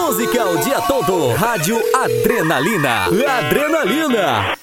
Música é o dia todo. Rádio Adrenalina. Adrenalina.